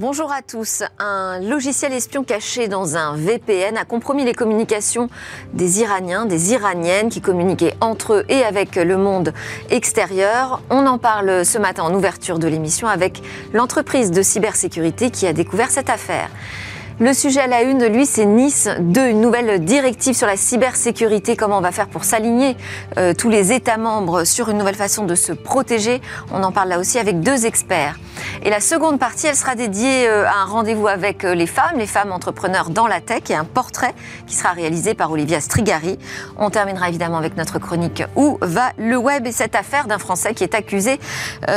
Bonjour à tous. Un logiciel espion caché dans un VPN a compromis les communications des Iraniens, des Iraniennes qui communiquaient entre eux et avec le monde extérieur. On en parle ce matin en ouverture de l'émission avec l'entreprise de cybersécurité qui a découvert cette affaire. Le sujet à la une, lui, c'est Nice 2, une nouvelle directive sur la cybersécurité. Comment on va faire pour s'aligner euh, tous les États membres sur une nouvelle façon de se protéger? On en parle là aussi avec deux experts. Et la seconde partie, elle sera dédiée euh, à un rendez-vous avec euh, les femmes, les femmes entrepreneurs dans la tech et un portrait qui sera réalisé par Olivia Strigari. On terminera évidemment avec notre chronique Où va le web? Et cette affaire d'un Français qui est accusé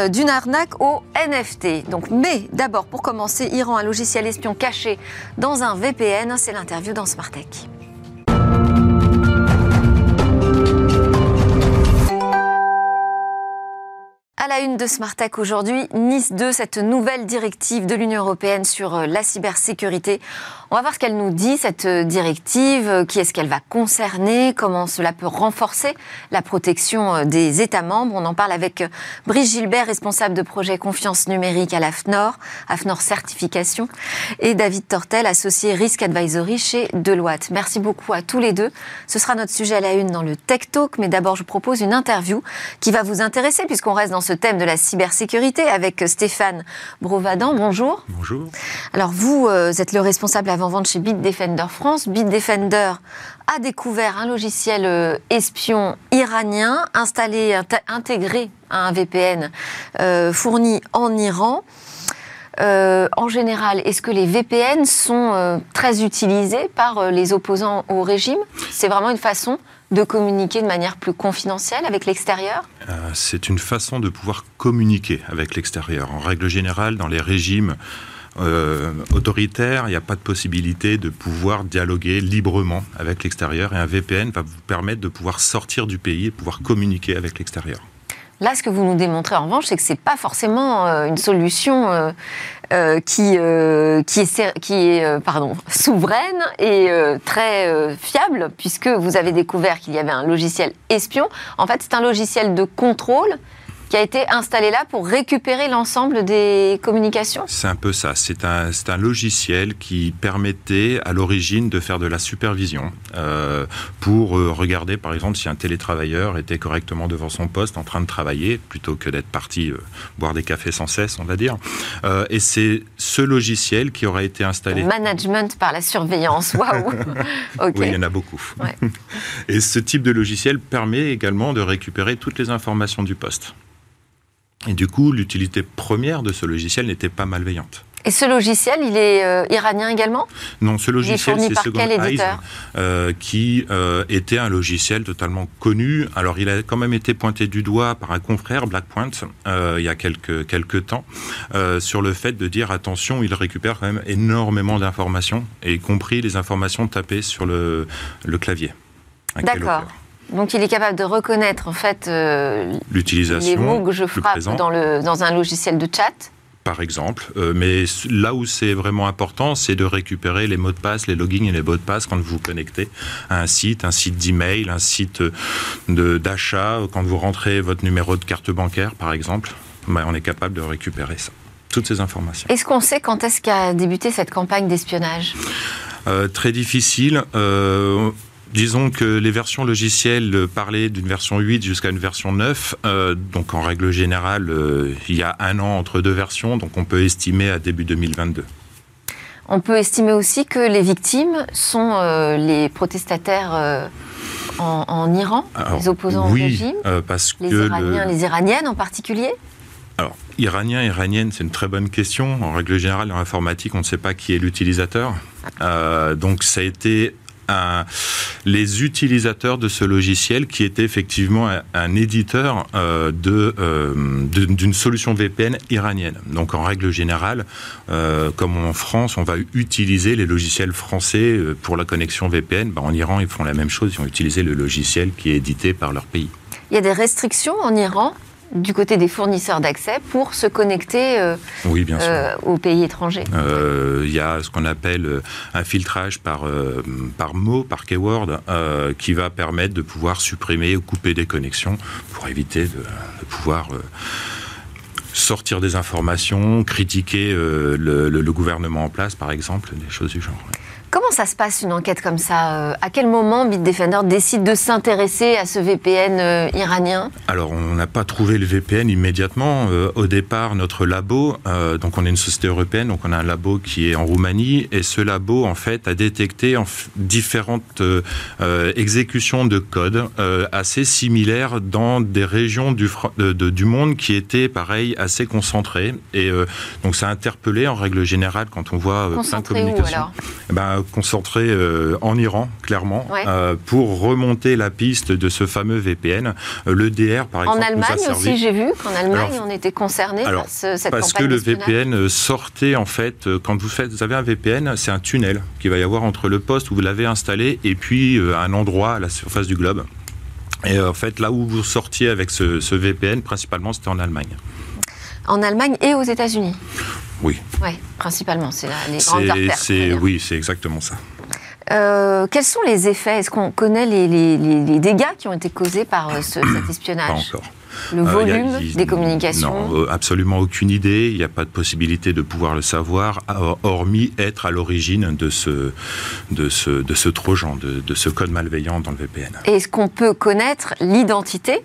d'une arnaque au NFT. Donc, mais d'abord, pour commencer, Iran, un logiciel espion caché dans un VPN. C'est l'interview dans Smartech. À la une de Smart aujourd'hui, Nice 2, cette nouvelle directive de l'Union européenne sur euh, la cybersécurité. On va voir ce qu'elle nous dit, cette euh, directive, euh, qui est-ce qu'elle va concerner, comment cela peut renforcer la protection des États membres. On en parle avec Brice Gilbert, responsable de projet confiance numérique à l'AFNOR, AFNOR Certification, et David Tortel, associé Risk Advisory chez Deloitte. Merci beaucoup à tous les deux. Ce sera notre sujet à la une dans le Tech Talk, mais d'abord je propose une interview qui va vous intéresser puisqu'on reste dans ce thème de la cybersécurité avec Stéphane Brovadan. Bonjour. Bonjour. Alors vous euh, êtes le responsable avant-vente chez Bitdefender France. Bitdefender a découvert un logiciel euh, espion iranien installé, intégré à un VPN euh, fourni en Iran. en général, est-ce que les VPN sont très utilisés par les opposants au régime? C'est vraiment une façon de communiquer de manière plus confidentielle avec l'extérieur? Euh, C'est une façon de pouvoir communiquer avec l'extérieur. En règle générale, dans les régimes euh, autoritaires, il n'y a pas de possibilité de pouvoir dialoguer librement avec l'extérieur et un VPN va vous permettre de pouvoir sortir du pays et pouvoir communiquer avec l'extérieur. Là, ce que vous nous démontrez en revanche, c'est que ce n'est pas forcément euh, une solution euh, qui, qui est pardon, souveraine et très fiable, puisque vous avez découvert qu'il y avait un logiciel espion. En fait, c'est un logiciel de contrôle qui a été installé là pour récupérer l'ensemble des communications C'est un peu ça. C'est un, un, logiciel qui permettait à l'origine de faire de la supervision euh, pour euh, regarder, par exemple, si un télétravailleur était correctement devant son poste en train de travailler, plutôt que d'être parti euh, boire des cafés sans cesse, on va dire. et c'est ce logiciel qui aurait été installé. Management par la surveillance, waouh Oui, il y en a beaucoup. Et ce type de logiciel permet également de récupérer toutes les informations du poste. Et du coup, l'utilité première de ce logiciel n'était pas malveillante. Et ce logiciel, il est euh, iranien également? Non, ce logiciel, c'est Second Eyes, euh, qui euh, était un logiciel totalement connu. Alors, il a quand même été pointé du doigt par un confrère, Blackpoint, il y a quelques, quelques temps, sur le fait de dire attention, il récupère quand même énormément d'informations, y compris les informations tapées sur le, le clavier. D'accord. Donc il est capable de reconnaître en fait euh, les mots que je frappe dans, le, dans un logiciel de chat par exemple. Euh, mais là où c'est vraiment important, c'est de récupérer les mots de passe, les logins et les mots de passe quand vous vous connectez à un site, un site d'email, un site d'achat, quand vous rentrez votre numéro de carte bancaire, par exemple. Ben, on est capable de récupérer ça, toutes ces informations. Est-ce qu'on sait quand est-ce qu'a débuté cette campagne d'espionnage? Euh, Très difficile. Disons que les versions logicielles parlaient d'une version 8 jusqu'à une version 9. Euh, donc en règle générale, euh, il y a un an entre deux versions, donc on peut estimer à début 2022. On peut estimer aussi que les victimes sont euh, les protestataires en, Iran, les opposants au régime, parce les Iraniens, les Iraniennes en particulier? Alors, Iranien, Iranienne, c'est une très bonne question. En règle générale, en informatique, on ne sait pas qui est l'utilisateur. donc, ça a été les utilisateurs de ce logiciel qui était effectivement un, éditeur euh, euh, de, d'une solution VPN iranienne. Donc en règle générale, euh, comme en France, on va utiliser les logiciels français pour la connexion VPN. Ben, en Iran, ils font la même chose, ils ont utilisé le logiciel qui est édité par leur pays. Il y a des restrictions en Iran? Du côté des fournisseurs d'accès pour se connecter euh, oui, bien sûr. Euh, aux pays étrangers euh, Il y a ce qu'on appelle un filtrage par, par mot, par keyword, qui va permettre de pouvoir supprimer ou couper des connexions pour éviter de, pouvoir sortir des informations, critiquer le, le, gouvernement en place, par exemple, des choses du genre. Comment ça se passe une enquête comme ça euh, À quel moment Bitdefender décide de s'intéresser à ce VPN euh, iranien Alors, on n'a pas trouvé le VPN immédiatement. Euh, au départ, notre labo, donc on est une société européenne, donc on a un labo qui est en Roumanie, et ce labo, en fait, a détecté en différentes exécutions de code assez similaires dans des régions du, du monde qui étaient, pareil, assez concentrées. Et donc, ça a interpellé, en règle générale, quand on voit plein de communications. Où, alors? Eh ben, concentré euh, en Iran, clairement, euh, pour remonter la piste de ce fameux VPN. Euh, le DR, par exemple. En Allemagne aussi, j'ai vu qu'en Allemagne, on était concerné par cette Parce que le VPN sortait, en fait, quand vous, faites, vous avez un VPN, c'est un tunnel qu'il va y avoir entre le poste où vous l'avez installé et puis un endroit à la surface du globe. Et en fait, là où vous sortiez avec ce, ce VPN, principalement, c'était en Allemagne. En Allemagne et aux États-Unis oui. Oui, principalement, c'est les grandes artères. Oui, c'est exactement ça. Euh, quels sont les effets? Est-ce qu'on connaît les, dégâts qui ont été causés par euh, cet espionnage? Pas encore. Le euh, volume des communications? Non, absolument aucune idée. Il n'y a pas de possibilité de pouvoir le savoir, hormis être à l'origine de ce, de ce, de ce trojan, de, de ce code malveillant dans le VPN. Est-ce qu'on peut connaître l'identité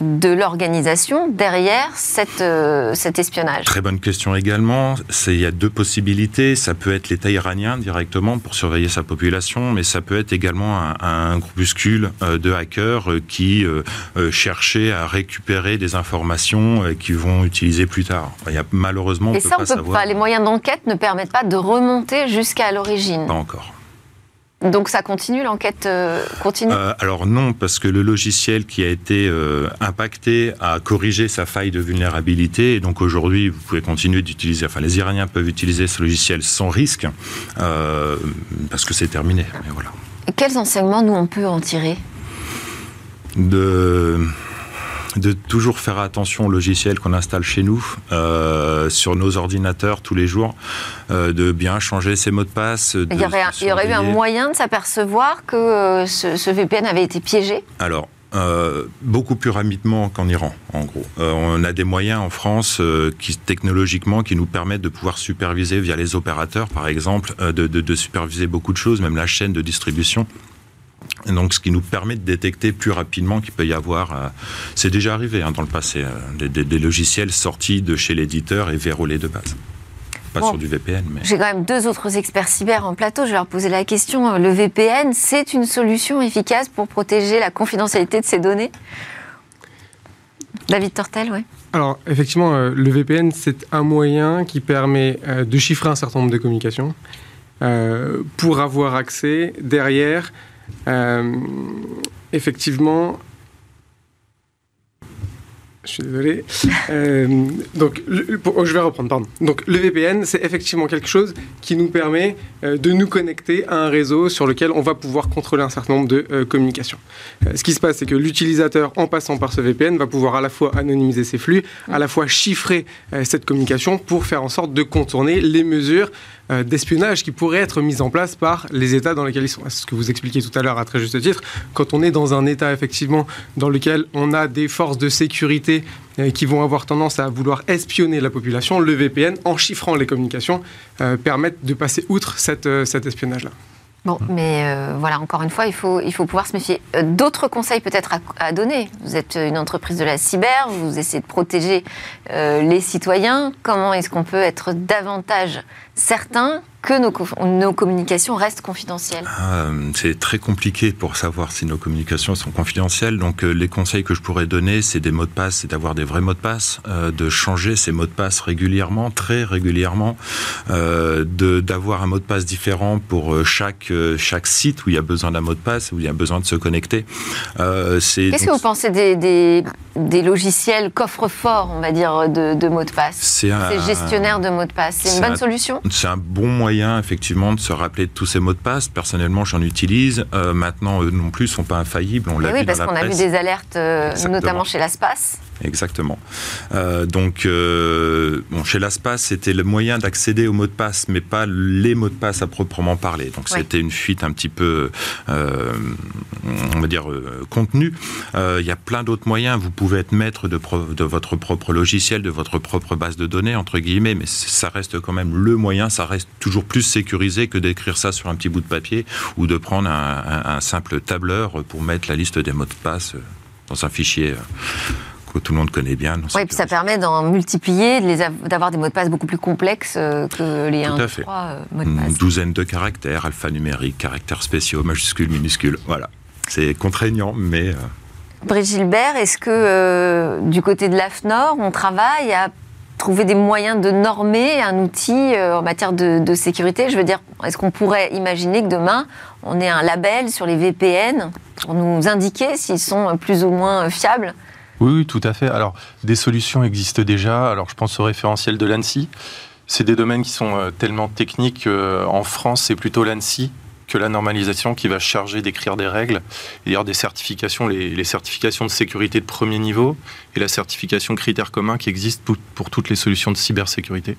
de l'organisation derrière cette, euh, cet espionnage? Très bonne question également. Il y a deux possibilités. Ça peut être l'État iranien directement pour surveiller sa population, mais ça peut être également un, un groupuscule euh, de hackers euh, qui cherchaient à récupérer des informations qu'ils vont utiliser plus tard. Il y a, malheureusement, on Et ça, on peut pas. Les moyens d'enquête ne permettent pas de remonter jusqu'à l'origine. Pas encore. Donc ça continue, l'enquête euh, continue euh, Alors non, parce que le logiciel qui a été euh, impacté a corrigé sa faille de vulnérabilité. Et donc aujourd'hui, vous pouvez continuer d'utiliser, enfin les Iraniens peuvent utiliser ce logiciel sans risque, parce que c'est terminé. Mais voilà. Quels enseignements nous on peut en tirer? De de toujours faire attention au logiciel qu'on installe chez nous, euh, sur nos ordinateurs tous les jours, euh, de bien changer ses mots de passe. il, y aurait, eu un moyen de s'apercevoir que euh, ce, VPN avait été piégé? Alors, beaucoup plus rapidement qu'en Iran, en gros. on a des moyens en France qui technologiquement qui nous permettent de pouvoir superviser via les opérateurs, par exemple, de, superviser beaucoup de choses, même la chaîne de distribution donc, ce qui nous permet de détecter plus rapidement qu'il peut y avoir. Euh, c'est déjà arrivé hein, dans le passé, euh, des, logiciels sortis de chez l'éditeur et verrouillés de base. Pas sur du VPN, mais. J'ai quand même deux autres experts cyber en plateau. Je vais leur poser la question. Le VPN, c'est une solution efficace pour protéger la confidentialité de ces données? David Tortel, oui. Alors, effectivement, euh, le VPN, c'est un moyen qui permet de chiffrer un certain nombre de communications pour avoir accès derrière euh, effectivement, je suis désolé. Euh, donc, oh, je vais reprendre, pardon. Donc, le VPN, c'est effectivement quelque chose qui nous permet euh, de nous connecter à un réseau sur lequel on va pouvoir contrôler un certain nombre de communications. ce qui se passe, c'est que l'utilisateur, en passant par ce VPN, va pouvoir à la fois anonymiser ses flux, à la fois chiffrer cette communication pour faire en sorte de contourner les mesures euh, d'espionnage qui pourraient être mises en place par les États dans lesquels ils sont. C'est ce que vous expliquez tout à l'heure à très juste titre. Quand on est dans un État effectivement dans lequel on a des forces de sécurité euh, qui vont avoir tendance à vouloir espionner la population, le VPN, en chiffrant les communications, euh, permettent de passer outre cet espionnage-là. Bon, mais voilà, encore une fois, il faut, il faut pouvoir se méfier. D'autres conseils peut-être à, donner Vous êtes une entreprise de la cyber, vous essayez de protéger les citoyens. Comment est-ce qu'on peut être davantage certain que nos, communications restent confidentielles ah, C'est très compliqué pour savoir si nos communications sont confidentielles. Donc euh, les conseils que je pourrais donner, c'est des mots de passe, c'est d'avoir des vrais mots de passe, euh, de changer ces mots de passe régulièrement, très régulièrement, euh, d'avoir un mot de passe différent pour euh, chaque, chaque site où il y a besoin d'un mot de passe, où il y a besoin de se connecter. Qu'est-ce que vous pensez des, des, logiciels coffre-fort, on va dire, de, de mots de passe Ces gestionnaires de mots de passe, c'est une bonne solution? C'est un bon moyen effectivement de se rappeler de tous ces mots de passe. Personnellement, j'en utilise. Euh, maintenant, eux non plus sont pas infaillibles. On l'a oui, parce qu'on a vu des alertes, euh, notamment chez l'ASPAS. Exactement. Euh, donc, bon, chez l'ASPAS, c'était le moyen d'accéder aux mots de passe, mais pas les mots de passe à proprement parler. Donc, c'était une fuite un petit peu, on va dire, contenue. Il y a plein d'autres moyens. Vous pouvez être maître de, de, votre propre logiciel, de votre propre base de données, entre guillemets, mais ça reste quand même le moyen, ça reste toujours plus sécurisé que d'écrire ça sur un petit bout de papier ou de prendre un, simple tableur pour mettre la liste des mots de passe dans un fichier que tout le monde connaît bien. Oui, puis ça permet d'en multiplier, d'avoir des mots de passe beaucoup plus complexes que les 1, 2, 3 mots de passe. Une douzaine de caractères, alphanumériques, caractères spéciaux, majuscules, minuscules. Voilà. C'est contraignant, mais Brigitte Gilbert, est-ce que euh, du côté de l'AFNOR, on travaille à trouver des moyens de normer un outil euh, en matière de, sécurité? Je veux dire, est-ce qu'on pourrait imaginer que demain, on ait un label sur les VPN pour nous indiquer s'ils sont plus ou moins fiables? Oui, tout à fait. Alors, des solutions existent déjà. Alors, je pense au référentiel de l'ANSI. C'est des domaines qui sont euh, tellement techniques. en France, c'est plutôt l'ANSI que la normalisation qui va charger d'écrire des règles. Y a des certifications, les, certifications de sécurité de premier niveau et la certification critères communs qui existent pour, toutes les solutions de cybersécurité.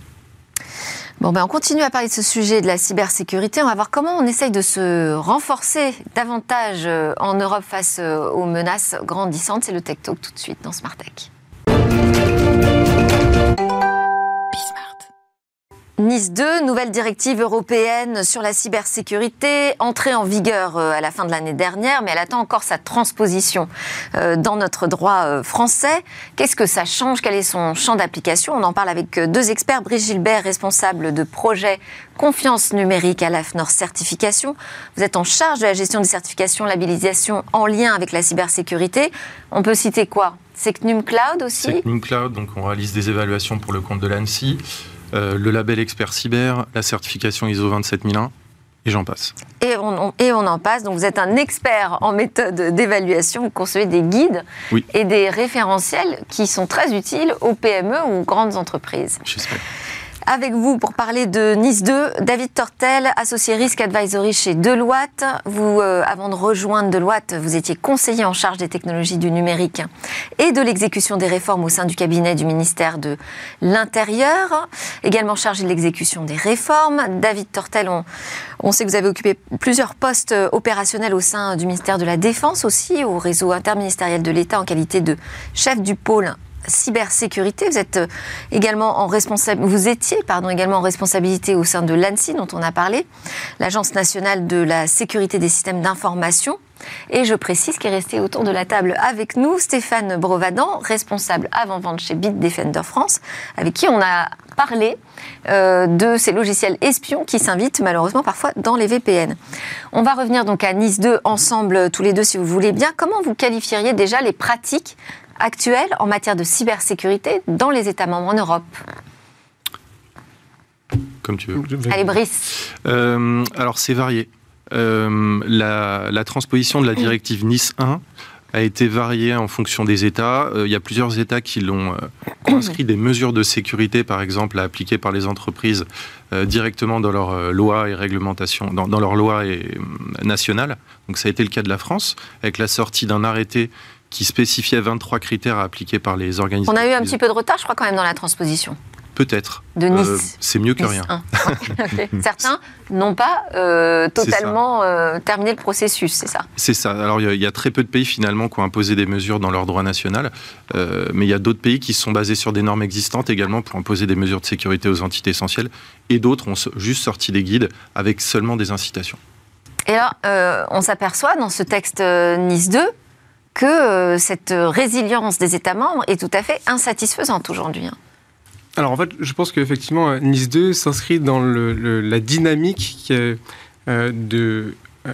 Bon, ben on continue à parler de ce sujet de la cybersécurité. On va voir comment on essaye de se renforcer davantage euh, en Europe face euh, aux menaces grandissantes. C'est le Tech Talk tout de suite dans Smart Tech. Nice 2, nouvelle directive européenne sur la cybersécurité, entrée en vigueur euh, à la fin de l'année dernière, mais elle attend encore sa transposition euh, dans notre droit euh, français. Qu'est-ce que ça change? Quel est son champ d'application? On en parle avec deux experts. Brice Gilbert, responsable de projet confiance numérique à l'AFNOR Certification. Vous êtes en charge de la gestion des certifications, labellisation en lien avec la cybersécurité. On peut citer quoi? Secnum Cloud aussi? Secnum Cloud, donc on réalise des évaluations pour le compte de l'ANSI. Euh, le label expert cyber, la certification ISO 27001, et j'en passe. Et on, et on, en passe. Donc vous êtes un expert en méthode d'évaluation, vous concevez des guides et des référentiels qui sont très utiles aux PME ou aux grandes entreprises. J'espère avec vous pour parler de Nice 2. David Tortel, associé Risk Advisory chez Deloitte. Vous, euh, avant de rejoindre Deloitte, vous étiez conseiller en charge des technologies du numérique et de l'exécution des réformes au sein du cabinet du ministère de l'Intérieur, également chargé de l'exécution des réformes. David Tortel, on, on sait que vous avez occupé plusieurs postes opérationnels au sein du ministère de la Défense aussi, au réseau interministériel de l'État en qualité de chef du pôle cybersécurité. Vous êtes euh, également en vous étiez également en responsabilité au sein de l'ANSI dont on a parlé, l'Agence nationale de la sécurité des systèmes d'information. Et je précise qu'il est resté autour de la table avec nous Stéphane Brovadan, responsable avant-vente chez Bitdefender France, avec qui on a parlé euh, de ces logiciels espions qui s'invitent malheureusement parfois dans les VPN. On va revenir donc à Nice 2 ensemble tous les deux si vous voulez bien. Comment vous qualifieriez déjà les pratiques actuelle en matière de cybersécurité dans les États membres en Europe Comme tu veux. Allez, Brice. Euh, alors, c'est varié. Euh, la, transposition de la directive Nice 1 a été variée en fonction des États. Euh, il y a plusieurs États qui l'ont inscrit des mesures de sécurité, par exemple, à appliquer par les entreprises directement dans leur loi et réglementation, dans, dans leur loi et, nationale. Donc ça a été le cas de la France, avec la sortie d'un arrêté qui spécifiait 23 critères à appliquer par les organismes. On a eu un petit peu de retard, je crois, quand même, dans la transposition. Peut-être. De Nice. Euh, c'est mieux que rien. Certains n'ont pas euh, totalement euh, terminé le processus, c'est ça C'est ça. Alors il y, a très peu de pays finalement qui ont imposé des mesures dans leur droit national, mais il y a d'autres pays qui sont basés sur des normes existantes également pour imposer des mesures de sécurité aux entités essentielles, et d'autres ont juste sorti des guides avec seulement des incitations. Et là, on s'aperçoit dans ce texte Nice 2 que euh, cette résilience des États membres est tout à fait insatisfaisante aujourd'hui. Hein. Alors en fait, je pense qu'effectivement, Nice 2 s'inscrit dans la dynamique euh, de euh,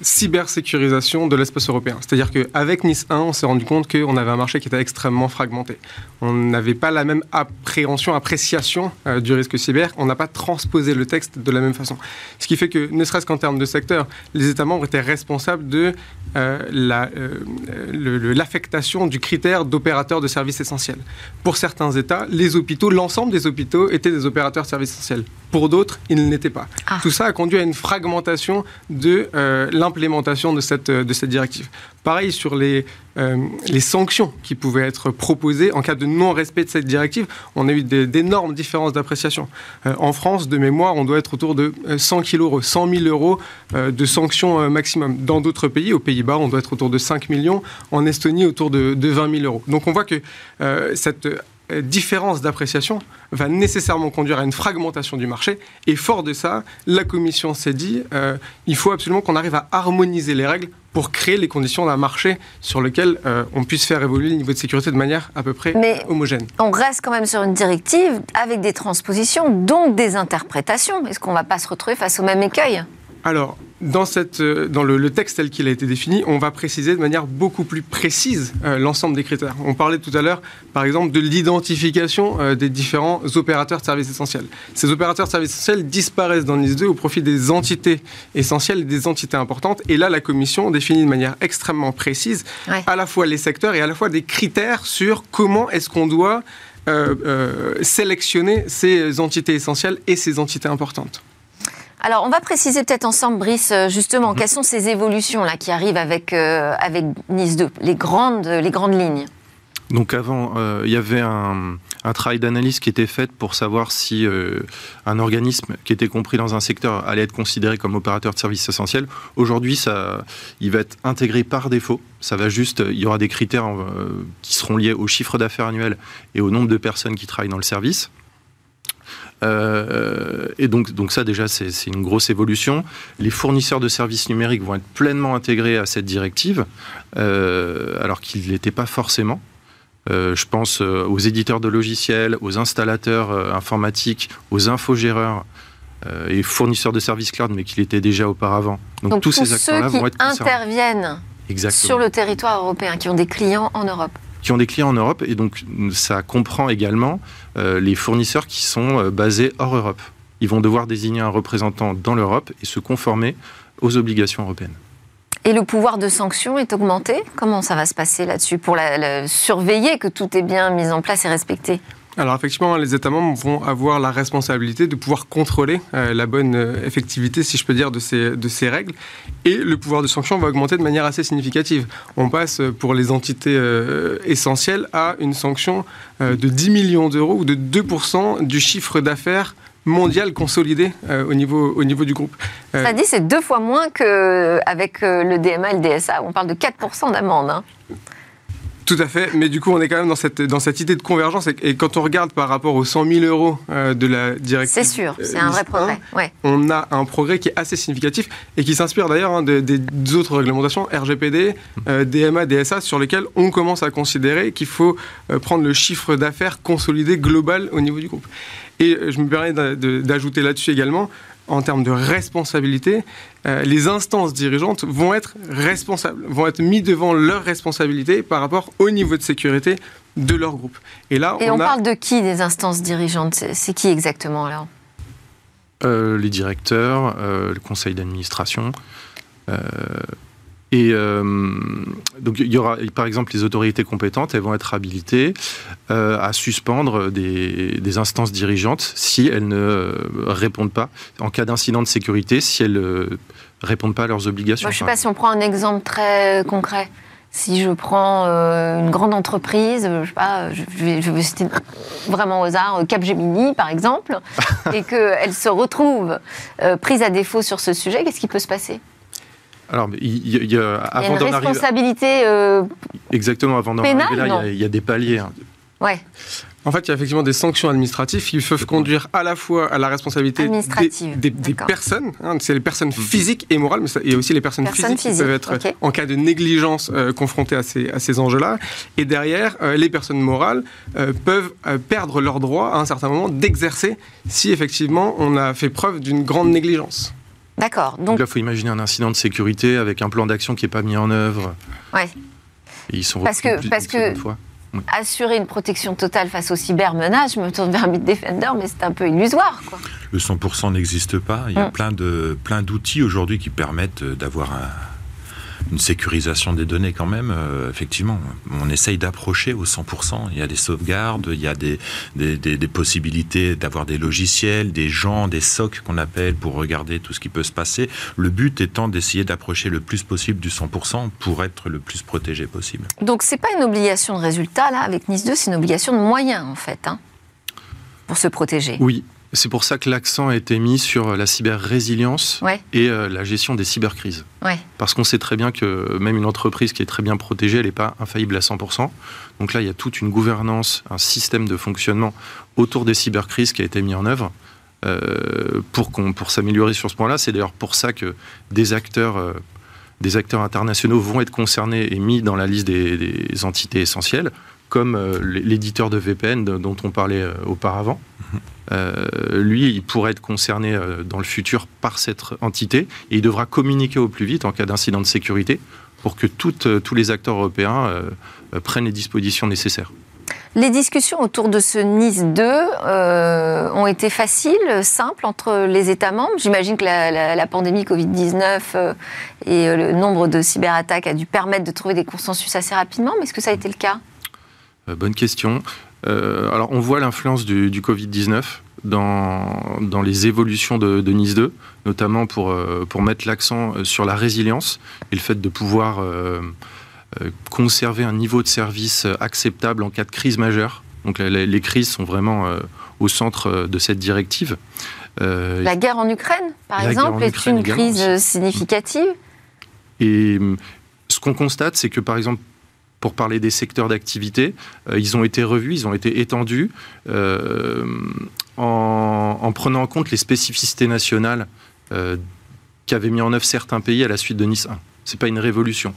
cybersécurisation de l'espace européen. C'est-à-dire qu'avec Nice 1, on s'est rendu compte qu'on avait un marché qui était extrêmement fragmenté. On n'avait pas la même appréhension, appréciation euh, du risque cyber. On n'a pas transposé le texte de la même façon. Ce qui fait que, ne serait-ce qu'en termes de secteur, les États membres étaient responsables de euh, l'affectation du critère d'opérateur de services essentiels. Pour certains États, les hôpitaux, l'ensemble des hôpitaux étaient des opérateurs de services essentiels. Pour d'autres, il ne l'était pas. Ah. Tout ça a conduit à une fragmentation de euh, l'implémentation de cette, de cette directive. Pareil sur les, euh, les sanctions qui pouvaient être proposées en cas de non-respect de cette directive. On a eu d'énormes différences d'appréciation. Euh, en France, de mémoire, on doit être autour de euh, 100 000 euros, 100 000 euros euh, de sanctions euh, maximum. Dans d'autres pays, aux Pays-Bas, on doit être autour de 5 millions. En Estonie, autour de, de 20 000 euros. Donc on voit que euh, cette euh, différence d'appréciation va nécessairement conduire à une fragmentation du marché. Et fort de ça, la Commission s'est dit, euh, il faut absolument qu'on arrive à harmoniser les règles pour créer les conditions d'un marché sur lequel euh, on puisse faire évoluer le niveau de sécurité de manière à peu près Mais- homogène. On reste quand même sur une directive avec des transpositions, donc des interprétations. Est-ce qu'on ne va pas se retrouver face au même écueil? Alors, dans, cette, euh, dans le, le texte tel qu'il a été défini, on va préciser de manière beaucoup plus précise euh, l'ensemble des critères. On parlait tout à l'heure, par exemple, de l'identification euh, des différents opérateurs de services essentiels. Ces opérateurs de services essentiels disparaissent dans NIS 2 au profit des entités essentielles et des entités importantes. Et là, la Commission définit de manière extrêmement précise Ouais. à la fois les secteurs et à la fois des critères sur comment est-ce qu'on doit euh, sélectionner ces entités essentielles et ces entités importantes. Alors, on va préciser peut-être ensemble, Brice, euh, justement, quelles sont ces évolutions-là qui arrivent avec, euh, avec Nice 2, les grandes, les grandes lignes? Donc avant, euh, il y avait un, un travail d'analyse qui était fait pour savoir si euh, un organisme qui était compris dans un secteur allait être considéré comme opérateur de service essentiel. Aujourd'hui, ça, il va être intégré par défaut. Ça va juste, il y aura des critères euh, qui seront liés au chiffre d'affaires annuel et au nombre de personnes qui travaillent dans le service. Euh, et donc, donc ça déjà c'est une grosse évolution. Les fournisseurs de services numériques vont être pleinement intégrés à cette directive, euh, alors qu'ils ne l'étaient pas forcément. Euh, je pense aux éditeurs de logiciels, aux installateurs informatiques, aux infogéreurs et fournisseurs de services cloud, mais qui l'étaient déjà auparavant. Donc, Donc, tous tous ces acteurs-là qui vont être interviennent Exactement. sur le territoire européen, qui ont des clients en Europe. qui ont des clients en Europe et donc ça comprend également les fournisseurs qui sont euh, basés hors Europe. Ils vont devoir désigner un représentant dans l'Europe et se conformer aux obligations européennes. Et le pouvoir de sanction est augmenté? Comment ça va se passer là-dessus pour surveiller que tout est bien mis en place et respecté? Alors effectivement, les États membres vont avoir la responsabilité de pouvoir contrôler euh, la bonne euh, effectivité, si je peux dire, de ces, règles. Et le pouvoir de sanction va augmenter de manière assez significative. On passe euh, pour les entités essentielles à une sanction de 10 millions d'euros ou de 2% du chiffre d'affaires mondial consolidé au, niveau, au niveau du groupe. Ça dit, c'est deux fois moins qu'avec le DMA et le DSA. On parle de 4% d'amende. hein. Tout à fait, mais du coup, on est quand même dans cette, dans cette idée de convergence. Et, et quand on regarde par rapport aux 100 000 euros euh, de la directive. C'est sûr, euh, c'est un vrai NIS 1, progrès. Ouais. on a un progrès qui est assez significatif et qui s'inspire d'ailleurs hein, de- des autres réglementations, RGPD, euh, DMA, DSA, sur lesquelles on commence à considérer qu'il faut prendre le chiffre d'affaires consolidé global au niveau du groupe. Et je me permets d'ajouter là-dessus également, en termes de responsabilité, euh, les instances dirigeantes vont être responsables, vont être mis devant leurs responsabilités par rapport au niveau de sécurité de leur groupe. Et là, Et on, on, a... parle de qui des instances dirigeantes? C'est c'est qui exactement alors? Euh, les directeurs, euh, le conseil d'administration. Et euh, donc il y aura, par exemple, les autorités compétentes, elles vont être habilitées euh, à suspendre des, des instances dirigeantes si elles ne euh, répondent pas, en cas d'incident de sécurité, si elles ne répondent pas à leurs obligations. Moi, Je ne sais pas si on prend un exemple très concret. Si je prends euh, une grande entreprise, je sais pas, je vais, je vais citer vraiment au hasard Capgemini par exemple, et qu'elle se retrouve euh, prise à défaut sur ce sujet, qu'est-ce qui peut se passer? Alors, il y a- il y a- Il y a avant une d'en arriver, responsabilité, euh, exactement, avant d'en arriver là, il y a- non il y, a des paliers. hein. ouais, En fait, il y a effectivement des sanctions administratives qui peuvent conduire à la fois à la responsabilité des, Administrative, des- des d'accord. personnes, hein, c'est les personnes physiques et morales, mais il y a aussi les personnes, Personnes physiques, qui peuvent être ok. en cas de négligence euh, confrontées à ces, à ces enjeux-là. Et derrière, euh, les personnes morales euh, peuvent euh, perdre leur droit à un certain moment d'exercer si effectivement on a fait preuve d'une grande négligence. D'accord. Donc Donc, là, il faut imaginer un incident de sécurité avec un plan d'action qui n'est pas mis en œuvre. ouais. Et ils sont Parce que- parce que- assurer une protection totale face aux cybermenaces, je me tourne vers Bitdefender, mais c'est un peu illusoire. Quoi. Le 100% n'existe pas. Il y a Mm. plein de plein d'outils aujourd'hui qui permettent euh, d'avoir un- une sécurisation des données quand même. Euh, effectivement, on essaye d'approcher au 100%. Il y a des sauvegardes, il y a des, des, des, possibilités d'avoir des logiciels, des gens, des SOC qu'on appelle pour regarder tout ce qui peut se passer. Le but étant d'essayer d'approcher le plus possible du 100% pour être le plus protégé possible. Donc c'est pas une obligation de résultat là avec Nice 2, c'est une obligation de moyens en fait. Hein, pour se protéger. Oui, c'est pour ça que l'accent a été mis sur la cyber-résilience et euh, la gestion des cybercrises. Parce qu'on sait très bien que même une entreprise qui est très bien protégée, elle n'est pas infaillible à 100%. Donc là, il y a toute une gouvernance, un système de fonctionnement autour des cybercrises qui a été mis en œuvre. Euh, pour, pour s'améliorer sur ce point-là. C'est d'ailleurs pour ça que des acteurs, euh, des acteurs internationaux vont être concernés et mis dans la liste des, entités essentielles, comme l'éditeur de VPN dont on parlait auparavant. Mhm. Euh, lui, il pourrait être concerné euh, dans le futur par cette entité et il devra communiquer au plus vite en cas d'incident de sécurité pour que euh, tous les acteurs européens prennent les dispositions nécessaires. Les discussions autour de ce Nice 2 ont été faciles, simples entre les États membres? J'imagine que la, pandémie Covid-19 et le nombre de cyberattaques a dû permettre de trouver des consensus assez rapidement, mais est-ce que ça a été le cas? Bonne question. Euh, alors, on voit l'influence du, Covid-19 dans, dans, les évolutions de, Nice 2, notamment pour, euh, pour mettre l'accent euh, sur la résilience et le fait de pouvoir conserver un niveau de service acceptable en cas de crise majeure. Donc, les, crises sont vraiment au centre de cette directive. la guerre en Ukraine, par exemple, est une crise significative Et ce qu'on constate, c'est que, par exemple, pour parler des secteurs d'activité, euh, ils ont été revus, ils ont été étendus euh, en, prenant en compte les spécificités nationales euh, qu'avaient mis en œuvre certains pays à la suite de Nice 1. Ce n'est pas une révolution.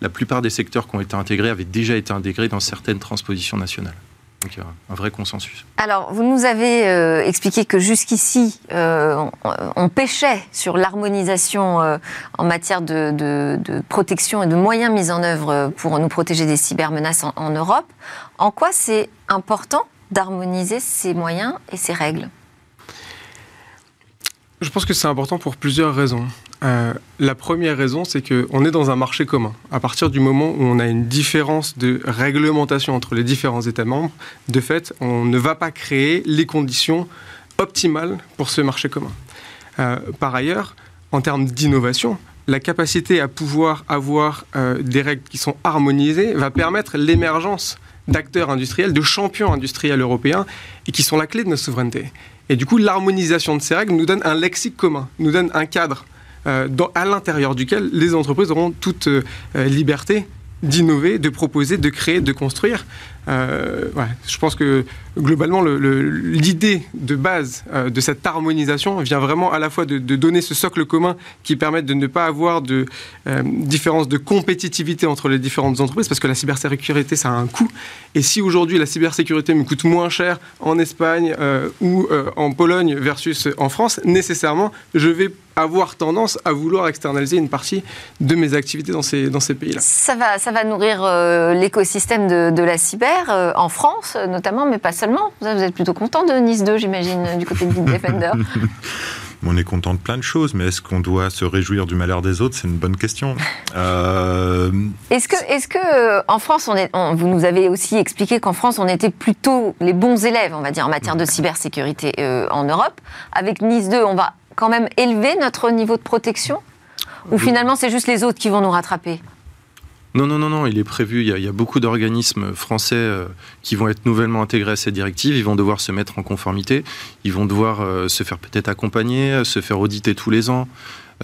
la plupart des secteurs qui ont été intégrés avaient déjà été intégrés dans certaines transpositions nationales. Donc il y a un vrai consensus. Alors, vous nous avez euh, expliqué que jusqu'ici, euh, on, pêchait sur l'harmonisation euh, en matière de, protection et de moyens mis en œuvre pour nous protéger des cybermenaces en, en Europe. En quoi c'est important d'harmoniser ces moyens et ces règles? Je pense que c'est important pour plusieurs raisons. Euh, la première raison, c'est qu'on est dans un marché commun. À partir du moment où on a une différence de réglementation entre les différents États membres, de fait, on ne va pas créer les conditions optimales pour ce marché commun. Euh, par ailleurs, en termes d'innovation, la capacité à pouvoir avoir euh, des règles qui sont harmonisées va permettre l'émergence d'acteurs industriels, de champions industriels européens, et qui sont la clé de notre souveraineté. Et du coup, l'harmonisation de ces règles nous donne un lexique commun, nous donne un cadre euh, à l'intérieur duquel les entreprises auront toute euh, liberté d'innover, de proposer, de créer, de construire. Euh, je pense que globalement, l'idée de base euh, de cette harmonisation vient vraiment à la fois de, donner ce socle commun qui permet de ne pas avoir de euh, différence de compétitivité entre les différentes entreprises, parce que la cybersécurité, ça a un coût. Et si aujourd'hui la cybersécurité me coûte moins cher en Espagne ou en Pologne versus en France, nécessairement, je vais avoir tendance à vouloir externaliser une partie de mes activités dans ces, dans ces pays-là. Ça va, ça va nourrir l'écosystème de, de la cyber euh, en France notamment, mais pas seulement. Vous êtes plutôt content de Nice 2, j'imagine, du côté de Defender On est content de plein de choses, mais est-ce qu'on doit se réjouir du malheur des autres? C'est une bonne question. Euh, est-ce que, est-ce que euh, en France, on est, vous nous avez aussi expliqué qu'en France, on était plutôt les bons élèves, on va dire, en matière de cybersécurité en Europe. Avec Nice 2, on va quand même élever notre niveau de protection? Ou finalement, c'est juste les autres qui vont nous rattraper? Non, non, non, non, il est prévu. Il y a, beaucoup d'organismes français euh, qui vont être nouvellement intégrés à cette directive. Ils vont devoir se mettre en conformité. Ils vont devoir euh, se faire peut-être accompagner, se faire auditer tous les ans.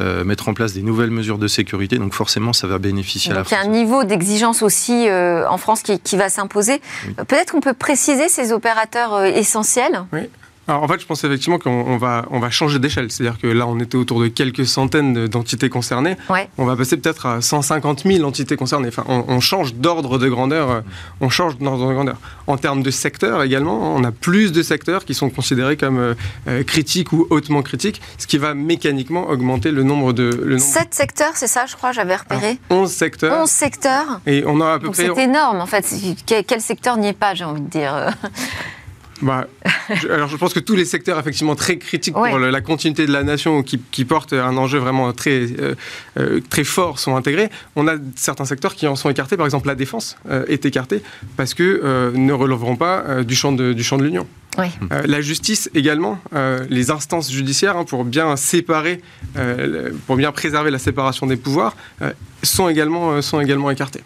Euh, mettre en place des nouvelles mesures de sécurité. Donc forcément, ça va bénéficier à la France. Il y a un niveau d'exigence aussi en France qui, va s'imposer. Peut-être qu'on peut préciser ces opérateurs essentiels? Oui. Alors, en fait, je pense effectivement qu'on va, on va changer d'échelle. C'est-à-dire que là, on était autour de quelques centaines d'entités concernées. On va passer peut-être à 150 000 entités concernées. Enfin, on, change d'ordre de grandeur. Euh, on change d'ordre de grandeur. En termes de secteurs également, on a plus de secteurs qui sont considérés comme euh, euh, critiques ou hautement critiques, ce qui va mécaniquement augmenter le nombre de. Le Sept secteurs, c'est ça, je crois, j'avais repéré. 11 secteurs. 11 secteurs. Et on a à peu près. C'est énorme, en fait. Quel secteur n'y est pas, j'ai envie de dire bah, je, alors je pense que tous les secteurs effectivement très critiques Ouais. pour le- la continuité de la nation, qui, qui portent un enjeu vraiment très, euh, euh, très fort, sont intégrés. On a certains secteurs qui en sont écartés. Par exemple, la défense euh, est écartée parce que euh, ne relèveront pas euh, du champ de, du champ de l'Union. Euh, la justice également, euh, les instances judiciaires, hein, pour bien séparer, euh, pour bien préserver la séparation des pouvoirs, euh, sont, également, euh, sont également écartés.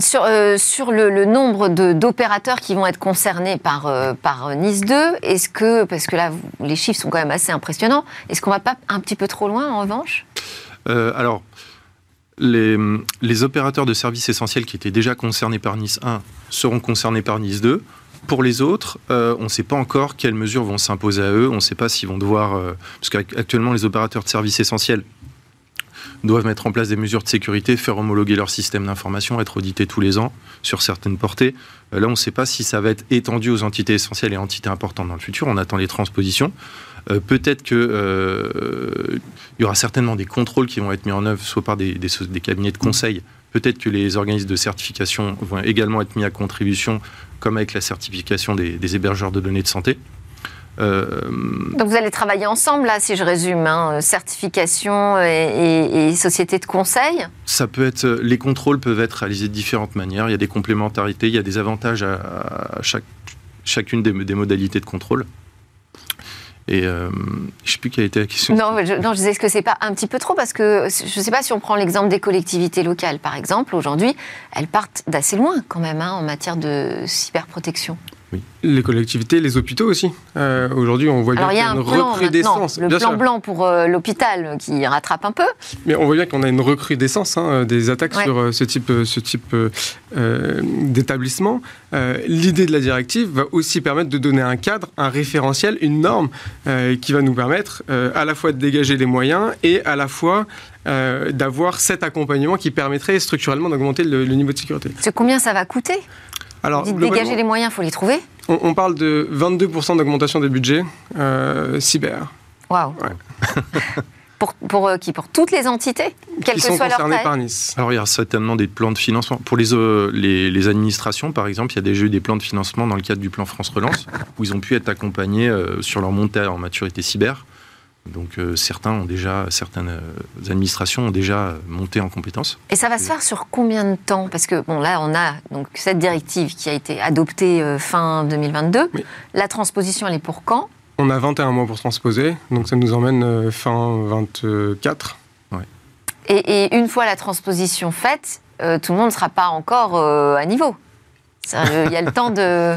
Sur, euh, sur le, nombre d'opérateurs qui vont être concernés par, euh, euh, Nice 2, est-ce que, parce que là, les chiffres sont quand même assez impressionnants, est-ce qu'on va pas un petit peu trop loin en revanche? Alors, les, opérateurs de services essentiels qui étaient déjà concernés par Nice 1 seront concernés par Nice 2. Pour les autres, on ne sait pas encore quelles mesures vont s'imposer à eux. On ne sait pas s'ils vont devoir... parce qu'actuellement, les opérateurs de services essentiels doivent mettre en place des mesures de sécurité, faire homologuer leur système d'information, être audités tous les ans sur certaines portées. Euh, là, on ne sait pas si ça va être étendu aux entités essentielles et entités importantes dans le futur. On attend les transpositions. Euh, Peut-être que euh, y aura certainement des contrôles qui vont être mis en œuvre, soit par des, cabinets de conseil. Peut-être que les organismes de certification vont également être mis à contribution, comme avec la certification des hébergeurs de données de santé. Euh, Donc vous allez travailler ensemble, là, si je résume, hein, certification et, et- et société de conseil Ça peut être, les contrôles peuvent être réalisés de différentes manières. Il y a des complémentarités, il y a des avantages à, à chaque, chacune des, des modalités de contrôle. Et euh, je ne sais plus quelle était la question. Non, je, non, je disais est-ce que c'est pas un petit peu trop parce que je ne sais pas si on prend l'exemple des collectivités locales, par exemple, aujourd'hui, elles partent d'assez loin quand même hein, en matière de cyberprotection. Les collectivités, les hôpitaux aussi. Euh, Aujourd'hui, on voit bien Alors il y qu'il a un une plan recrudescence. le bien plan sûr. blanc pour euh, l'hôpital qui rattrape un peu. Mais on voit bien qu'on a une recrudescence hein, des attaques Ouais. sur euh, ce type, euh, ce type euh, euh, d'établissement. Euh, L'idée de la directive va aussi permettre de donner un cadre, un référentiel, une norme euh, qui va nous permettre euh, à la fois de dégager les moyens et à la fois euh, d'avoir cet accompagnement qui permettrait structurellement d'augmenter le, le niveau de sécurité. C'est combien ça va coûter? Alors, Vous dites globalement, dégager les moyens, il faut les trouver. on, on parle de 22% d'augmentation des budgets euh, cyber. Waouh Ouais. Pour, pour euh, qui? Pour toutes les entités Quelle que sont soit leur concernés taille par Nice. Alors, il y a certainement des plans de financement. Pour les, euh, les, les administrations, par exemple, il y a déjà eu des plans de financement dans le cadre du plan France Relance, où ils ont pu être accompagnés euh, sur leur montée en maturité cyber. Donc, euh, certains ont déjà, certaines euh, administrations ont déjà monté en compétences. Et ça va se faire sur combien de temps? Parce que bon, là, on a donc cette directive qui a été adoptée euh, fin 2022. Oui. La transposition, elle est pour quand? On a 21 mois pour transposer, donc ça nous emmène euh, fin 24. et, et une fois la transposition faite, euh, tout le monde ne sera pas encore euh, à niveau. Euh, Il y a le temps de,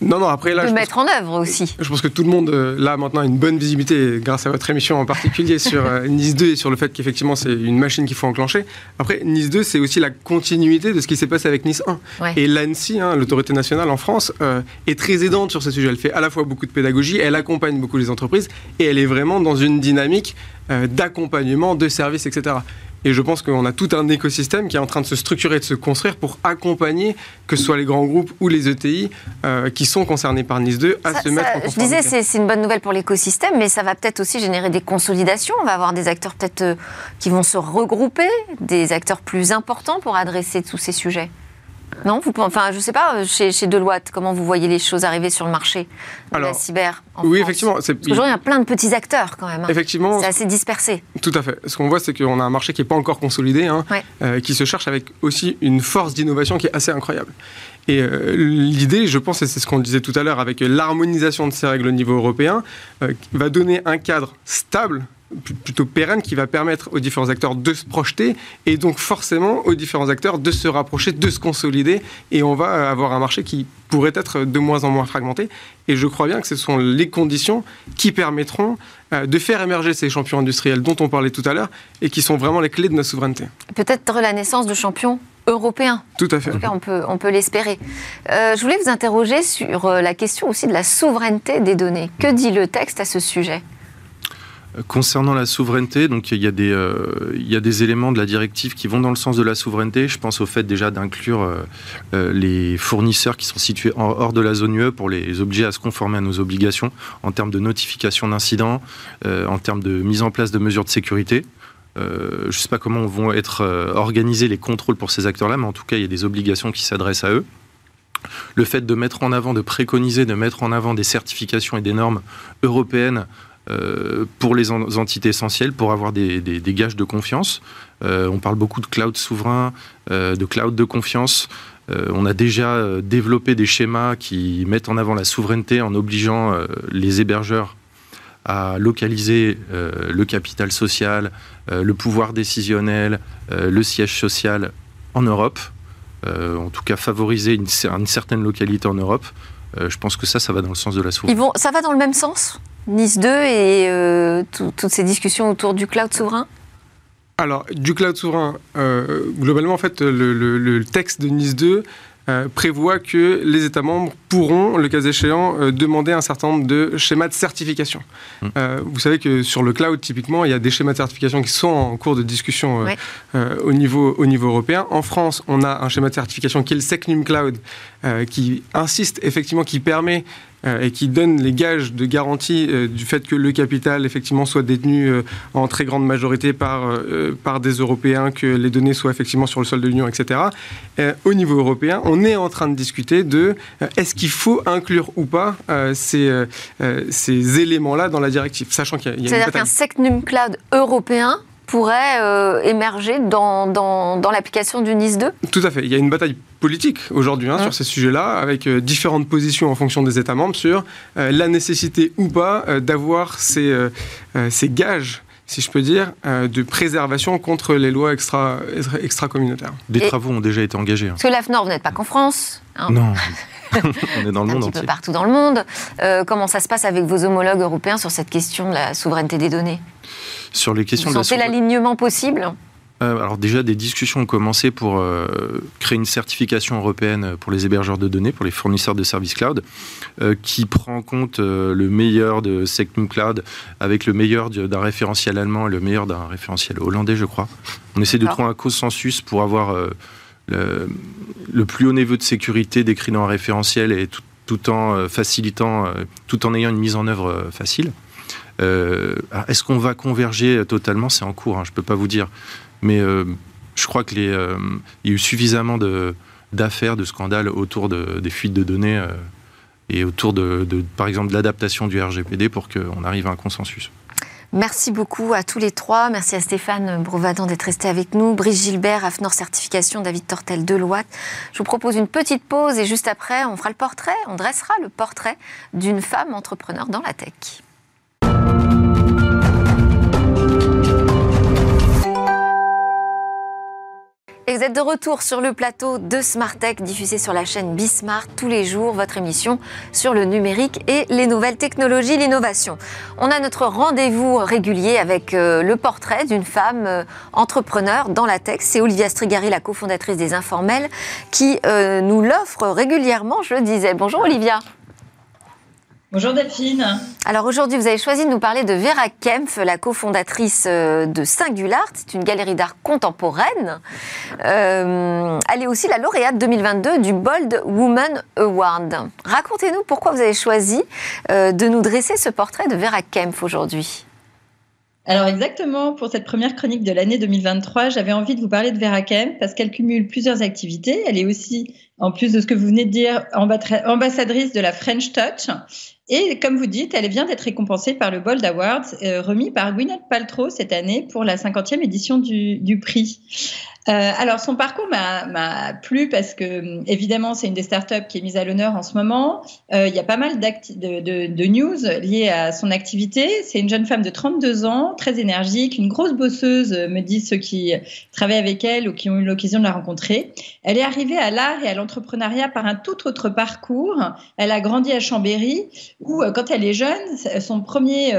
Non, non, après là, de je, mettre en œuvre aussi. je pense que tout le monde, euh, là maintenant, a une bonne visibilité, grâce à votre émission en particulier, sur euh, Nice 2 et sur le fait qu'effectivement, c'est une machine qu'il faut enclencher. Après, Nice 2, c'est aussi la continuité de ce qui s'est passé avec Nice 1. Ouais. Et l'ANSI, hein, l'autorité nationale en France, euh, est très aidante sur ce sujet. Elle fait à la fois beaucoup de pédagogie, elle accompagne beaucoup les entreprises, et elle est vraiment dans une dynamique d'accompagnement, de services, etc. Et je pense qu'on a tout un écosystème qui est en train de se structurer, de se construire pour accompagner, que ce soit les grands groupes ou les ETI euh, qui sont concernés par Nice 2, à Ça- se mettre ça- en je conformité. disais, c'est c'est une bonne nouvelle pour l'écosystème, mais ça va peut-être aussi générer des consolidations. On va avoir des acteurs peut-être euh, qui vont se regrouper, des acteurs plus importants pour adresser tous ces sujets. Non, vous, enfin, je sais pas, euh, chez, chez Deloitte, comment vous voyez les choses arriver sur le marché de la cyber en Oui, France? effectivement. qu'aujourd'hui, il y a plein de petits acteurs quand même. hein. Effectivement, C'est assez dispersé. Tout à fait. Ce qu'on voit, c'est qu'on a un marché qui n'est pas encore consolidé, hein, Ouais. euh, qui se cherche avec aussi une force d'innovation qui est assez incroyable. Et euh, l'idée, je pense, et c'est ce qu'on disait tout à l'heure, avec l'harmonisation de ces règles au niveau européen, euh, va donner un cadre stable plutôt pérenne qui va permettre aux différents acteurs de se projeter et donc forcément aux différents acteurs de se rapprocher, de se consolider et on va avoir un marché qui pourrait être de moins en moins fragmenté et je crois bien que ce sont les conditions qui permettront euh, de faire émerger ces champions industriels dont on parlait tout à l'heure et qui sont vraiment les clés de notre souveraineté. Peut-être la naissance de champions européens. Tout à fait. En tout cas, on peut, on peut l'espérer. Euh, je voulais vous interroger sur euh, la question aussi de la souveraineté des données. Que dit le texte à ce sujet? Concernant la souveraineté, donc il y, a des, euh, il y a des éléments de la directive qui vont dans le sens de la souveraineté. Je pense au fait déjà d'inclure euh, euh, les fournisseurs qui sont situés hors de la zone UE pour les obliger à se conformer à nos obligations en termes de notification d'incidents, en termes de mise en place de mesures de sécurité. Je ne sais pas comment vont être organisés les contrôles pour ces acteurs-là, mais en tout cas, il y a des obligations qui s'adressent à eux. le fait de mettre en avant, de préconiser, de mettre en avant des certifications et des normes européennes pour les entités essentielles, pour avoir des, gages de confiance. Euh, on parle beaucoup de cloud souverain, euh, de cloud de confiance. on a déjà développé des schémas qui mettent en avant la souveraineté en obligeant les hébergeurs à localiser le capital social, le pouvoir décisionnel, le siège social en Europe. en tout cas, favoriser une, certaine localité en Europe. je pense que ça, ça va dans le sens de la souveraineté. ça va dans le même sens? Nice 2 et euh, toutes ces discussions autour du cloud souverain? Alors, du cloud souverain, euh, globalement, en fait, le, texte de Nice 2 euh, prévoit que les États membres pourront, le cas échéant, demander un certain nombre de schémas de certification. Hum. vous savez que sur le cloud, typiquement, il y a des schémas de certification qui sont en cours de discussion au, niveau, au niveau européen. En France, on a un schéma de certification qui est le SecNum Cloud, qui insiste effectivement, qui permet euh, et qui donne les gages de garantie euh, du fait que le capital effectivement soit détenu euh, en très grande majorité par, par des Européens, que les données soient effectivement sur le sol de l'Union, etc. au niveau européen, on est en train de discuter de est-ce qu'il faut inclure ou pas ces, ces éléments-là dans la directive, sachant qu'il y a, C'est-à-dire qu'un Secnum Cloud européen pourrait euh, émerger dans, dans, l'application du Nice 2 Tout à fait. Il y a une bataille politique aujourd'hui hein, sur ces sujets-là, avec euh, différentes positions en fonction des États membres sur euh, la nécessité ou pas d'avoir ces, ces gages si je peux dire, de préservation contre les lois extra, extra-communautaires. Des travaux ont déjà été engagés. Hein. Parce que l'AFNOR, vous n'êtes pas qu'en France. Hein. Non. On est dans le monde un petit peu partout dans le monde. comment ça se passe avec vos homologues européens sur cette question de la souveraineté des données? Sur les questions Vous de l'alignement possible? euh, alors déjà, des discussions ont commencé pour euh, créer une certification européenne pour les hébergeurs de données, pour les fournisseurs de services cloud, euh, qui prend en compte le meilleur de Sectum Cloud avec le meilleur d'un référentiel allemand et le meilleur d'un référentiel hollandais, je crois. On essaie de trouver un consensus pour avoir le, le, plus haut niveau de sécurité décrit dans un référentiel et tout, tout en facilitant, tout en ayant une mise en œuvre facile. Euh, est-ce qu'on va converger totalement? C'est en cours, hein, je ne peux pas vous dire. Mais euh, je crois qu'il y a eu suffisamment d'affaires, de, scandales autour des fuites de données euh, et autour de, par exemple, de l'adaptation du RGPD pour qu'on arrive à un consensus. Merci beaucoup à tous les trois. Merci à Stéphane Brouvadan d'être resté avec nous. Brice Gilbert, AFNOR Certification, David Tortel, Deloitte. Je vous propose une petite pause et juste après, on fera le portrait, on dressera le portrait d'une femme entrepreneur dans la tech. Et vous êtes de retour sur le plateau de Smart Tech, diffusé sur la chaîne Bismart tous les jours, votre émission sur le numérique et les nouvelles technologies, l'innovation. On a notre rendez-vous régulier avec euh, le portrait d'une femme euh, entrepreneur dans la tech. C'est Olivia Strigari, la cofondatrice des Informels, qui euh, nous l'offre régulièrement, je disais. Bonjour Olivia. Bonjour Delphine. Alors aujourd'hui, vous avez choisi de nous parler de Vera Kempf, la cofondatrice euh, de Singular. C'est une galerie d'art contemporaine. Euh, elle est aussi la lauréate 2022 du Bold Woman Award. Racontez-nous pourquoi vous avez choisi euh, de nous dresser ce portrait de Vera Kempf aujourd'hui. Alors exactement, pour cette première chronique de l'année 2023, j'avais envie de vous parler de Vera Kempf parce qu'elle cumule plusieurs activités. Elle est aussi, en plus de ce que vous venez de dire, ambassadrice de la French Touch. Et comme vous dites, elle vient d'être récompensée par le Bold Awards, euh, remis par Gwyneth Paltrow cette année pour la 50e édition du, du prix. Euh, alors son parcours m'a plu parce que évidemment c'est une des startups qui est mise à l'honneur en ce moment. Euh, il y a pas mal de, de, de, news liées à son activité. C'est une jeune femme de 32 ans, très énergique, une grosse bosseuse, me disent ceux qui travaillent avec elle ou qui ont eu l'occasion de la rencontrer. Elle est arrivée à l'art et à l'entrepreneuriat par un tout autre parcours. Elle a grandi à Chambéry où euh, quand elle est jeune, son premier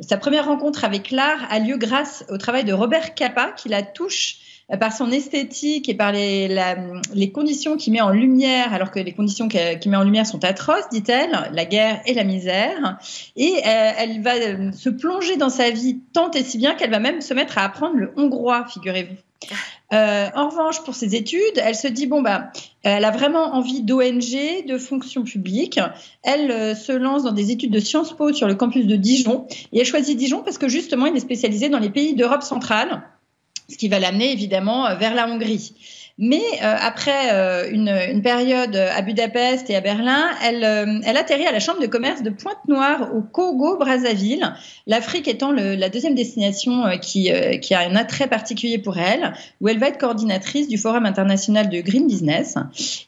sa première rencontre avec l'art a lieu grâce au travail de Robert Capa qui la touche euh, par son esthétique et par les, conditions qu'il met en lumière, alors que les conditions qu'il met en lumière sont atroces, dit-elle, la guerre et la misère. Et euh, elle va euh, se plonger dans sa vie tant et si bien qu'elle va même se mettre à apprendre le hongrois, figurez-vous. en revanche, pour ses études, elle se dit bon bah, elle a vraiment envie d'ONG, de fonction publique. Elle se lance dans des études de Sciences Po sur le campus de Dijon et elle choisit Dijon parce que justement, il est spécialisé dans les pays d'Europe centrale ce qui va l'amener évidemment vers la Hongrie. Mais après une, période à Budapest et à Berlin, elle, elle atterrit à la Chambre de commerce de Pointe-Noire au Congo-Brazzaville, l'Afrique étant la deuxième destination qui, a un attrait particulier pour elle, où elle va être coordinatrice du Forum international de Green Business.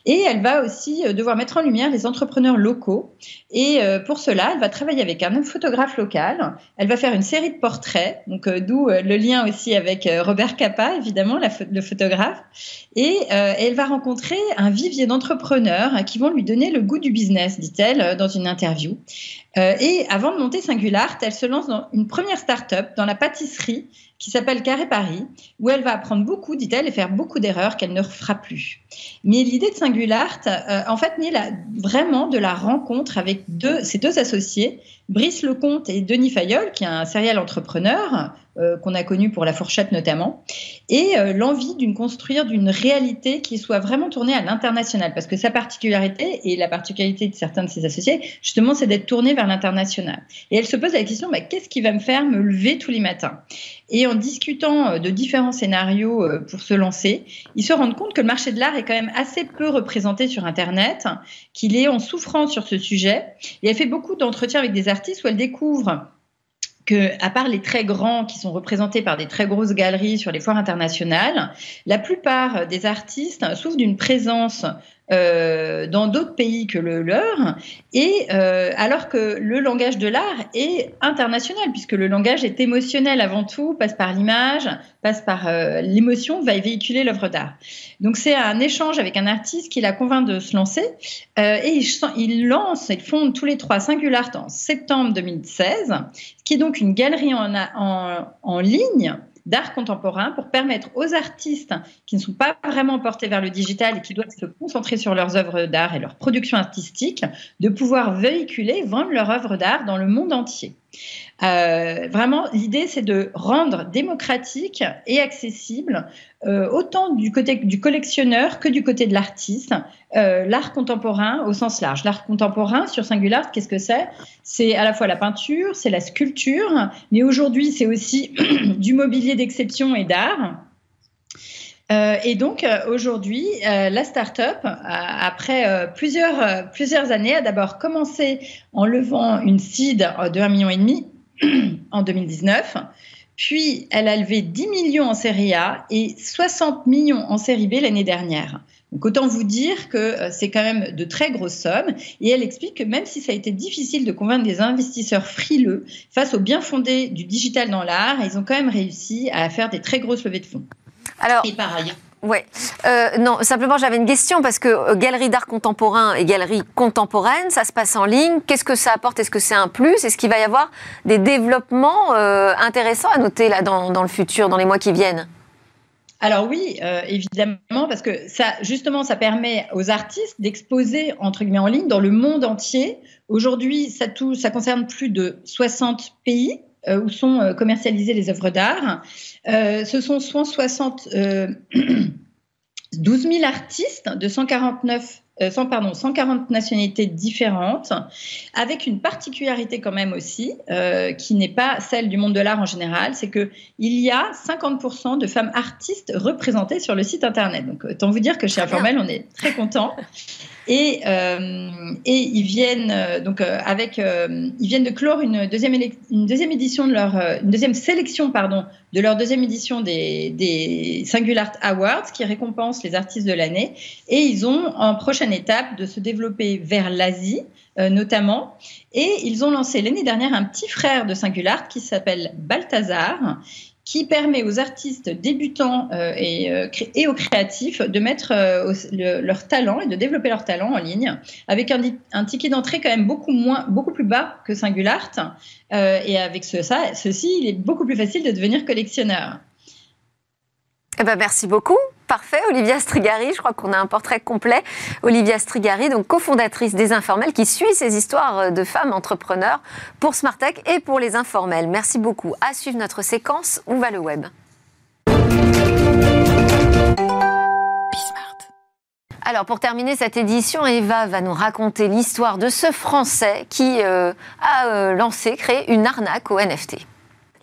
Et elle va aussi devoir mettre en lumière les entrepreneurs locaux. Et pour cela, elle va travailler avec un photographe local. Elle va faire une série de portraits, donc d'où le lien aussi avec Robert Capa, évidemment, le photographe. Elle va rencontrer un vivier d'entrepreneurs qui vont lui donner le goût du business, dit-elle dans une interview. et avant de monter Singulart, elle se lance dans une première start-up dans la pâtisserie qui s'appelle Carré Paris, où elle va apprendre beaucoup, dit-elle, et faire beaucoup d'erreurs qu'elle ne refera plus. Mais l'idée de Singulart, euh, en fait, naît vraiment de la rencontre avec ses deux associés, Brice Lecomte et Denis Fayol, qui est un serial entrepreneur euh, qu'on a connu pour la fourchette notamment, et euh, l'envie d'une construire d'une réalité qui soit vraiment tournée à l'international, parce que sa particularité et la particularité de certains de ses associés, justement, c'est d'être tournée vers l'international. Et elle se pose la question bah, qu'est-ce qui va me faire me lever tous les matins? Et en discutant euh, de différents scénarios pour se lancer, ils se rendent compte que le marché de l'art est quand même assez peu représenté sur Internet, qu'il est en souffrance sur ce sujet. Et elle fait beaucoup d'entretiens avec des artistes où elle découvre que, à part les très grands qui sont représentés par des très grosses galeries sur les foires internationales, la plupart des artistes souffrent d'une présence euh, dans d'autres pays que le leur, et euh, alors que le langage de l'art est international, puisque le langage est émotionnel avant tout, passe par l'image, passe par euh, l'émotion, va véhiculer l'œuvre d'art. Donc c'est un échange avec un artiste qui la convainc de se lancer, et ils il lancent, ils fondent tous les trois Singular en septembre 2016, qui est donc une galerie en ligne d'art contemporain pour permettre aux artistes qui ne sont pas vraiment portés vers le digital et qui doivent se concentrer sur leurs œuvres d'art et leur production artistique, de pouvoir véhiculer, vendre leurs œuvres d'art dans le monde entier. Euh, vraiment, l'idée, c'est de rendre démocratique et accessible euh, autant du côté du collectionneur que du côté de l'artiste, euh, l'art contemporain au sens large. L'art contemporain sur Singular, qu'est-ce que c'est? C'est à la fois la peinture, c'est la sculpture, mais aujourd'hui, c'est aussi du mobilier d'exception et d'art. et donc aujourd'hui, la start-up, après plusieurs, plusieurs années, a d'abord commencé en levant une seed de 1,5 million en 2019. Puis, elle a levé 10 millions en série A et 60 millions en série B l'année dernière. Donc, autant vous dire que euh, c'est quand même de très grosses sommes. Et elle explique que même si ça a été difficile de convaincre des investisseurs frileux face au bien fondé du digital dans l'art, ils ont quand même réussi à faire des très grosses levées de fonds. Alors, et par ailleurs. Ouais. Euh, non, simplement j'avais une question parce que euh, galerie d'art contemporain et galerie contemporaine, ça se passe en ligne. Qu'est-ce que ça apporte? Est-ce que c'est un plus? Est-ce qu'il va y avoir des développements euh, intéressants à noter là dans, le futur, dans les mois qui viennent? Alors oui, évidemment, parce que ça, justement, ça permet aux artistes d'exposer entre guillemets en ligne dans le monde entier. Aujourd'hui, ça, ça concerne plus de 60 pays où sont commercialisées les œuvres d'art. Euh, ce sont 160, 12 000 artistes de 149 100, euh, pardon, 140 nationalités différentes, avec une particularité quand même aussi, euh, qui n'est pas celle du monde de l'art en général, c'est qu'il y a 50% de femmes artistes représentées sur le site internet. Donc autant vous dire que chez Informel, on est très content. Et, euh, et ils viennent euh, donc euh, avec, ils viennent de clore une deuxième, une deuxième édition de leur, une deuxième sélection pardon de leur deuxième édition des, des Singular Awards qui récompense les artistes de l'année. Et ils ont en prochaine étape de se développer vers l'Asie notamment. Et ils ont lancé l'année dernière un petit frère de Singular qui s'appelle Balthazar qui permet aux artistes débutants euh, et, euh, et, aux créatifs de mettre euh, leur talent et de développer leur talent en ligne avec un, ticket d'entrée quand même beaucoup moins, beaucoup plus bas que Singulart. et avec ça, ceci, il est beaucoup plus facile de devenir collectionneur. Eh ben, merci beaucoup. Parfait, Olivia Strigari. Je crois qu'on a un portrait complet. Olivia Strigari, donc cofondatrice des Informels, qui suit ces histoires de femmes entrepreneurs pour Smartech et pour les informels. Merci beaucoup. À suivre notre séquence Où va le web Alors pour terminer cette édition, Eva va nous raconter l'histoire de ce Français qui euh, a euh, lancé, créé une arnaque au NFT.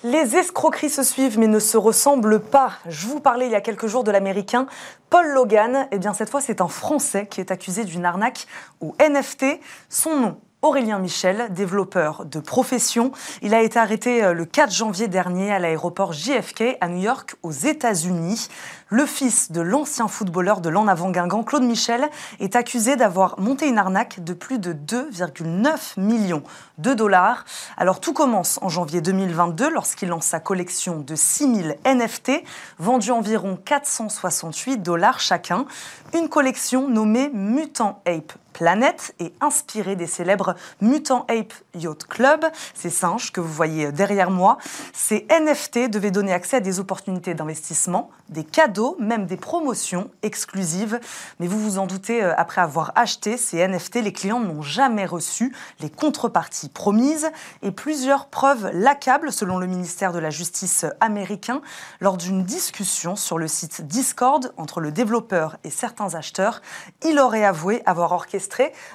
Les escroqueries se suivent mais ne se ressemblent pas. Je vous parlais il y a quelques jours de l'américain Paul Logan. Eh bien cette fois, c'est un Français qui est accusé d'une arnaque au NFT. Son nom Aurélien Michel, développeur de profession. Il a été arrêté euh, le 4 janvier dernier à l'aéroport JFK à New York aux États-Unis. Le fils de l'ancien footballeur de l'en avant Guingamp, Claude Michel, est accusé d'avoir monté une arnaque de plus de 2,9 millions de dollars. Alors tout commence en janvier 2022 lorsqu'il lance sa collection de 6000 NFT vendus environ 468 dollars chacun. Une collection nommée Mutant Ape Planète et inspirée des célèbres Mutant Ape Yacht Club, ces singes que vous voyez derrière moi. Ces NFT devaient donner accès à des opportunités d'investissement, des cadeaux, même des promotions exclusives. Mais vous vous en doutez, euh, après avoir acheté ces NFT, les clients n'ont jamais reçu les contreparties promises et plusieurs preuves l'accablent, selon le ministère de la Justice américain, lors d'une discussion sur le site Discord entre le développeur et certains acheteurs. Il aurait avoué avoir orchestré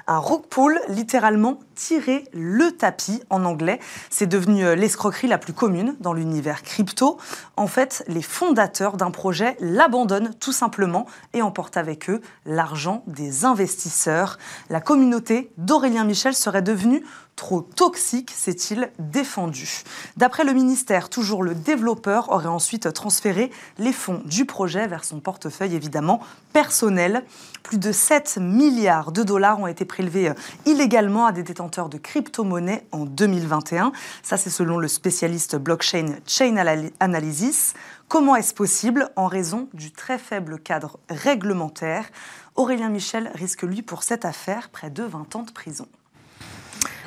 un rug pull, littéralement tirer le tapis en anglais. C'est devenu euh, l'escroquerie la plus commune dans l'univers crypto. En fait, les fondateurs d'un projet l'abandonnent tout simplement et emportent avec eux l'argent des investisseurs. La communauté d'Aurélien Michel serait devenue trop toxique, s'est-il défendu. D'après le ministère, toujours le développeur aurait ensuite transféré les fonds du projet vers son portefeuille évidemment personnel. Plus de 7 milliards de dollars ont été prélevés euh, illégalement à des détenteurs de crypto-monnaies en 2021. Ça, c'est selon le spécialiste blockchain Chain Analysis. Comment est-ce possible En raison du très faible cadre réglementaire? Aurélien Michel risque, lui, pour cette affaire, près de 20 ans de prison.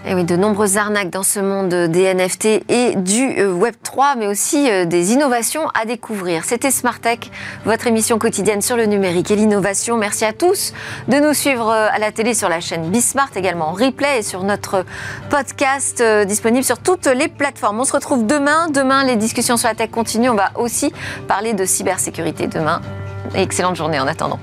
Et eh oui, de nombreuses arnaques dans ce monde des NFT et du euh, Web 3, mais aussi euh, des innovations à découvrir. C'était Smart Tech, votre émission quotidienne sur le numérique et l'innovation. Merci à tous de nous suivre euh, à la télé sur la chaîne Bismart, également en replay et sur notre podcast disponible sur toutes les plateformes. On se retrouve demain. Demain, les discussions sur la tech continuent. On va aussi parler de cybersécurité demain. excellente journée en attendant.